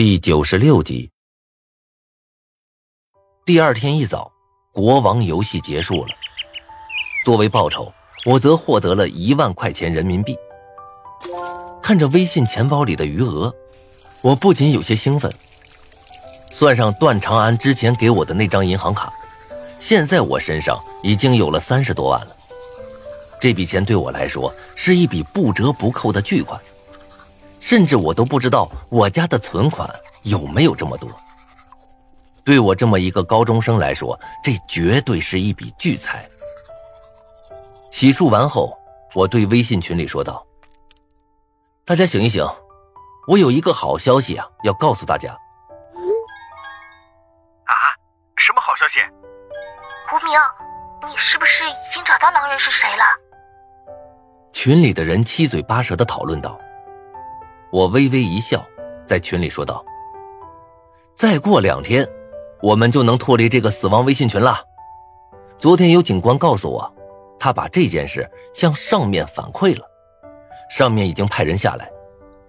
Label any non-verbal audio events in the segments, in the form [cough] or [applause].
第九十六集。第二天一早，国王游戏结束了。作为报酬，我则获得了一万块钱人民币。看着微信钱包里的余额，我不仅有些兴奋。算上段长安之前给我的那张银行卡，现在我身上已经有了三十多万了。这笔钱对我来说是一笔不折不扣的巨款。甚至我都不知道我家的存款有没有这么多。对我这么一个高中生来说，这绝对是一笔巨财。洗漱完后，我对微信群里说道：“大家醒一醒，我有一个好消息啊，要告诉大家。”啊，什么好消息？胡明，你是不是已经找到狼人是谁了？群里的人七嘴八舌的讨论道。我微微一笑，在群里说道：“再过两天，我们就能脱离这个死亡微信群了。昨天有警官告诉我，他把这件事向上面反馈了，上面已经派人下来。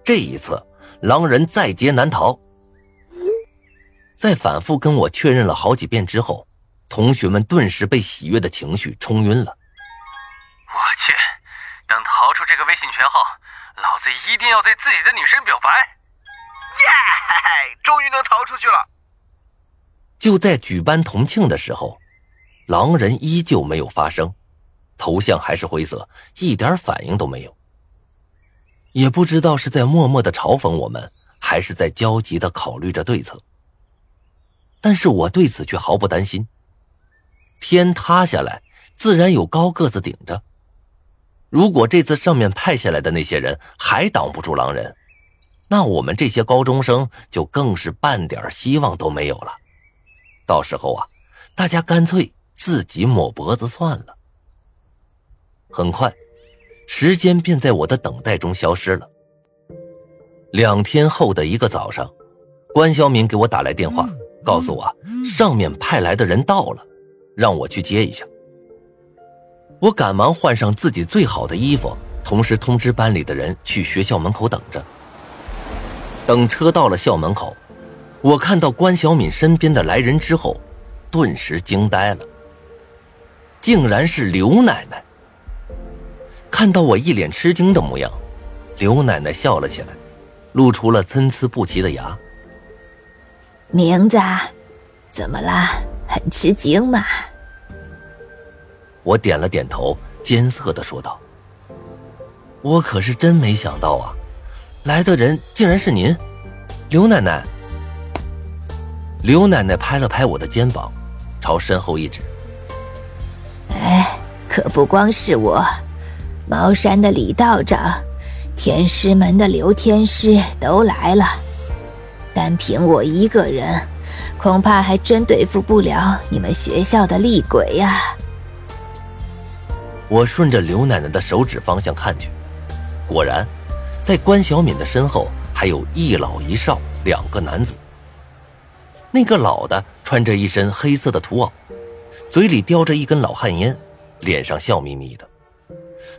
这一次，狼人在劫难逃。”在反复跟我确认了好几遍之后，同学们顿时被喜悦的情绪冲晕了。我去，等逃出这个微信群后。老子一定要对自己的女神表白！耶，终于能逃出去了。就在举办同庆的时候，狼人依旧没有发声，头像还是灰色，一点反应都没有。也不知道是在默默的嘲讽我们，还是在焦急的考虑着对策。但是我对此却毫不担心。天塌下来，自然有高个子顶着。如果这次上面派下来的那些人还挡不住狼人，那我们这些高中生就更是半点希望都没有了。到时候啊，大家干脆自己抹脖子算了。很快，时间便在我的等待中消失了。两天后的一个早上，关晓敏给我打来电话，告诉我上面派来的人到了，让我去接一下。我赶忙换上自己最好的衣服，同时通知班里的人去学校门口等着。等车到了校门口，我看到关小敏身边的来人之后，顿时惊呆了。竟然是刘奶奶！看到我一脸吃惊的模样，刘奶奶笑了起来，露出了参差不齐的牙。名字，怎么了？很吃惊吗？我点了点头，艰涩的说道：“我可是真没想到啊，来的人竟然是您，刘奶奶。”刘奶奶拍了拍我的肩膀，朝身后一指：“哎，可不光是我，茅山的李道长，天师门的刘天师都来了。单凭我一个人，恐怕还真对付不了你们学校的厉鬼呀。”我顺着刘奶奶的手指方向看去，果然，在关小敏的身后还有一老一少两个男子。那个老的穿着一身黑色的土袄，嘴里叼着一根老旱烟，脸上笑眯眯的，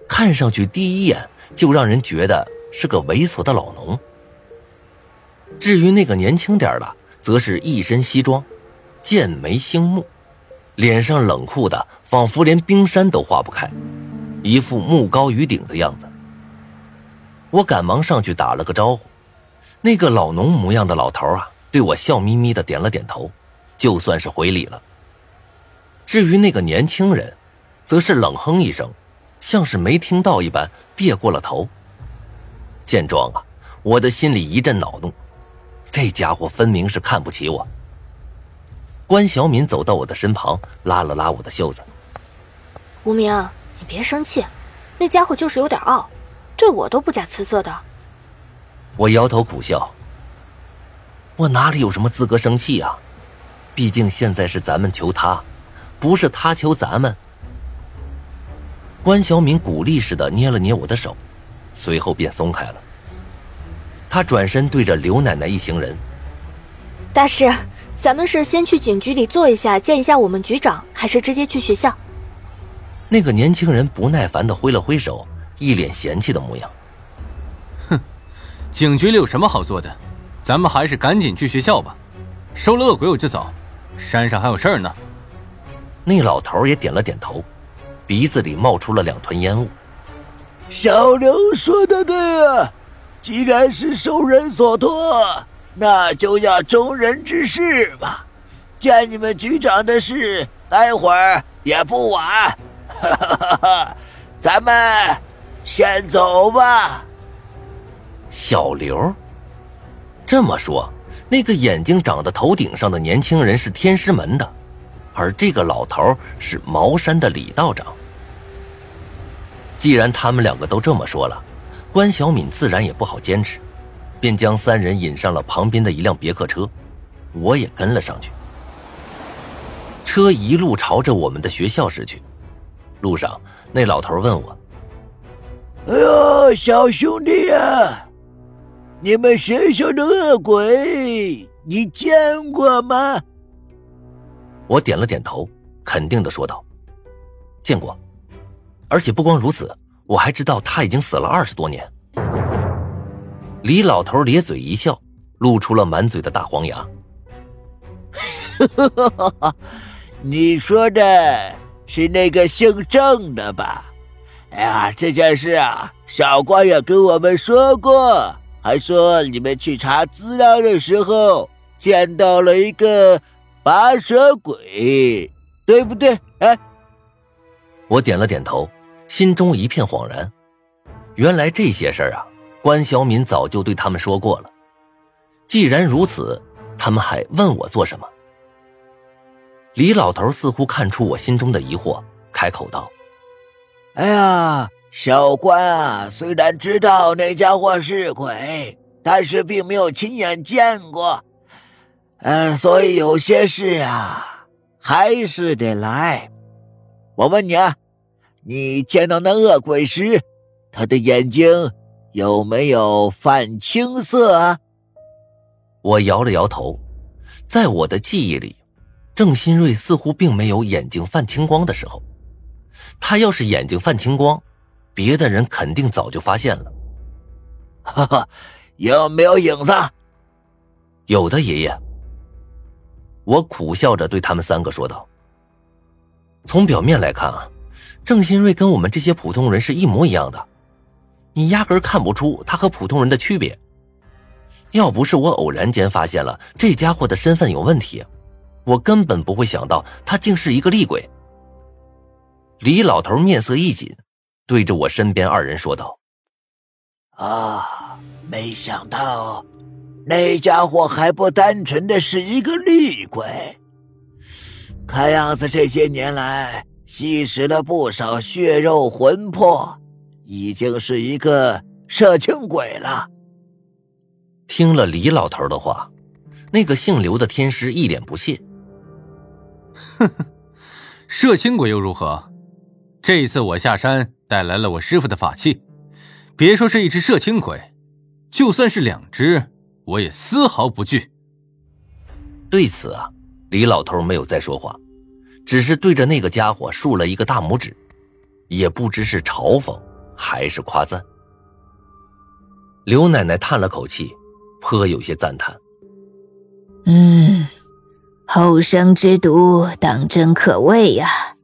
看上去第一眼就让人觉得是个猥琐的老农。至于那个年轻点的，则是一身西装，剑眉星目。脸上冷酷的，仿佛连冰山都化不开，一副目高于顶的样子。我赶忙上去打了个招呼，那个老农模样的老头啊，对我笑眯眯的点了点头，就算是回礼了。至于那个年轻人，则是冷哼一声，像是没听到一般，别过了头。见状啊，我的心里一阵恼怒，这家伙分明是看不起我。关小敏走到我的身旁，拉了拉我的袖子。无名，你别生气，那家伙就是有点傲，对我都不假辞色的。我摇头苦笑。我哪里有什么资格生气啊？毕竟现在是咱们求他，不是他求咱们。关小敏鼓励似的捏了捏我的手，随后便松开了。他转身对着刘奶奶一行人：“大师。”咱们是先去警局里坐一下，见一下我们局长，还是直接去学校？那个年轻人不耐烦的挥了挥手，一脸嫌弃的模样。哼，警局里有什么好做的？咱们还是赶紧去学校吧，收了恶鬼我就走，山上还有事儿呢。那老头也点了点头，鼻子里冒出了两团烟雾。小刘说的对啊，既然是受人所托，那就要忠人之事嘛。见你们局长的事，待会儿也不晚。哈哈哈哈咱们先走吧。小刘，这么说，那个眼睛长在头顶上的年轻人是天师门的，而这个老头是茅山的李道长。既然他们两个都这么说了，关小敏自然也不好坚持，便将三人引上了旁边的一辆别克车，我也跟了上去。车一路朝着我们的学校驶去，路上那老头问我：“哎呦，小兄弟呀！”你们学校的恶鬼，你见过吗？我点了点头，肯定的说道：“见过，而且不光如此，我还知道他已经死了二十多年。”李老头咧嘴一笑，露出了满嘴的大黄牙：“ [laughs] 你说的是那个姓郑的吧？哎呀，这件事啊，小官也跟我们说过。”还说你们去查资料的时候见到了一个拔舌鬼，对不对？哎，我点了点头，心中一片恍然。原来这些事儿啊，关小敏早就对他们说过了。既然如此，他们还问我做什么？李老头似乎看出我心中的疑惑，开口道：“哎呀。”小关啊，虽然知道那家伙是鬼，但是并没有亲眼见过，嗯，所以有些事啊，还是得来。我问你啊，你见到那恶鬼时，他的眼睛有没有泛青色啊？我摇了摇头，在我的记忆里，郑新瑞似乎并没有眼睛泛青光的时候。他要是眼睛泛青光，别的人肯定早就发现了，哈哈，有没有影子？有的，爷爷。我苦笑着对他们三个说道：“从表面来看啊，郑新瑞跟我们这些普通人是一模一样的，你压根看不出他和普通人的区别。要不是我偶然间发现了这家伙的身份有问题，我根本不会想到他竟是一个厉鬼。”李老头面色一紧。对着我身边二人说道：“啊，没想到那家伙还不单纯的是一个厉鬼，看样子这些年来吸食了不少血肉魂魄，已经是一个摄青鬼了。”听了李老头的话，那个姓刘的天师一脸不屑：“哼哼，摄青鬼又如何？这一次我下山。”带来了我师傅的法器，别说是一只摄青鬼，就算是两只，我也丝毫不惧。对此啊，李老头没有再说话，只是对着那个家伙竖了一个大拇指，也不知是嘲讽还是夸赞。刘奶奶叹了口气，颇有些赞叹：“嗯，后生之毒当真可畏呀，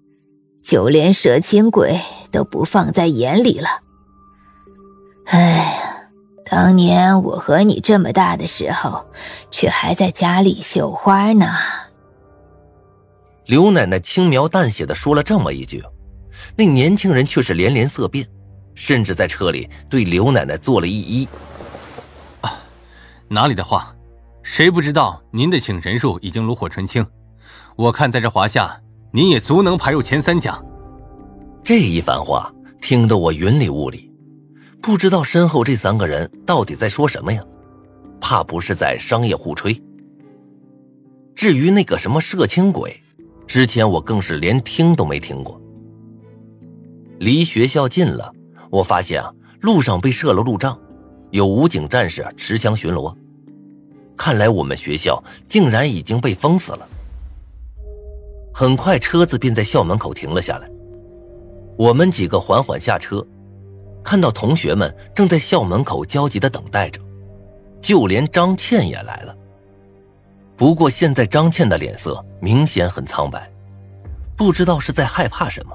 就连蛇青鬼。”都不放在眼里了。哎呀，当年我和你这么大的时候，却还在家里绣花呢。刘奶奶轻描淡写的说了这么一句，那年轻人却是连连色变，甚至在车里对刘奶奶做了一揖。啊，哪里的话，谁不知道您的请神术已经炉火纯青？我看在这华夏，您也足能排入前三甲。这一番话听得我云里雾里，不知道身后这三个人到底在说什么呀？怕不是在商业互吹？至于那个什么摄青鬼，之前我更是连听都没听过。离学校近了，我发现啊，路上被设了路障，有武警战士持枪巡逻。看来我们学校竟然已经被封死了。很快，车子便在校门口停了下来。我们几个缓缓下车，看到同学们正在校门口焦急的等待着，就连张倩也来了。不过现在张倩的脸色明显很苍白，不知道是在害怕什么。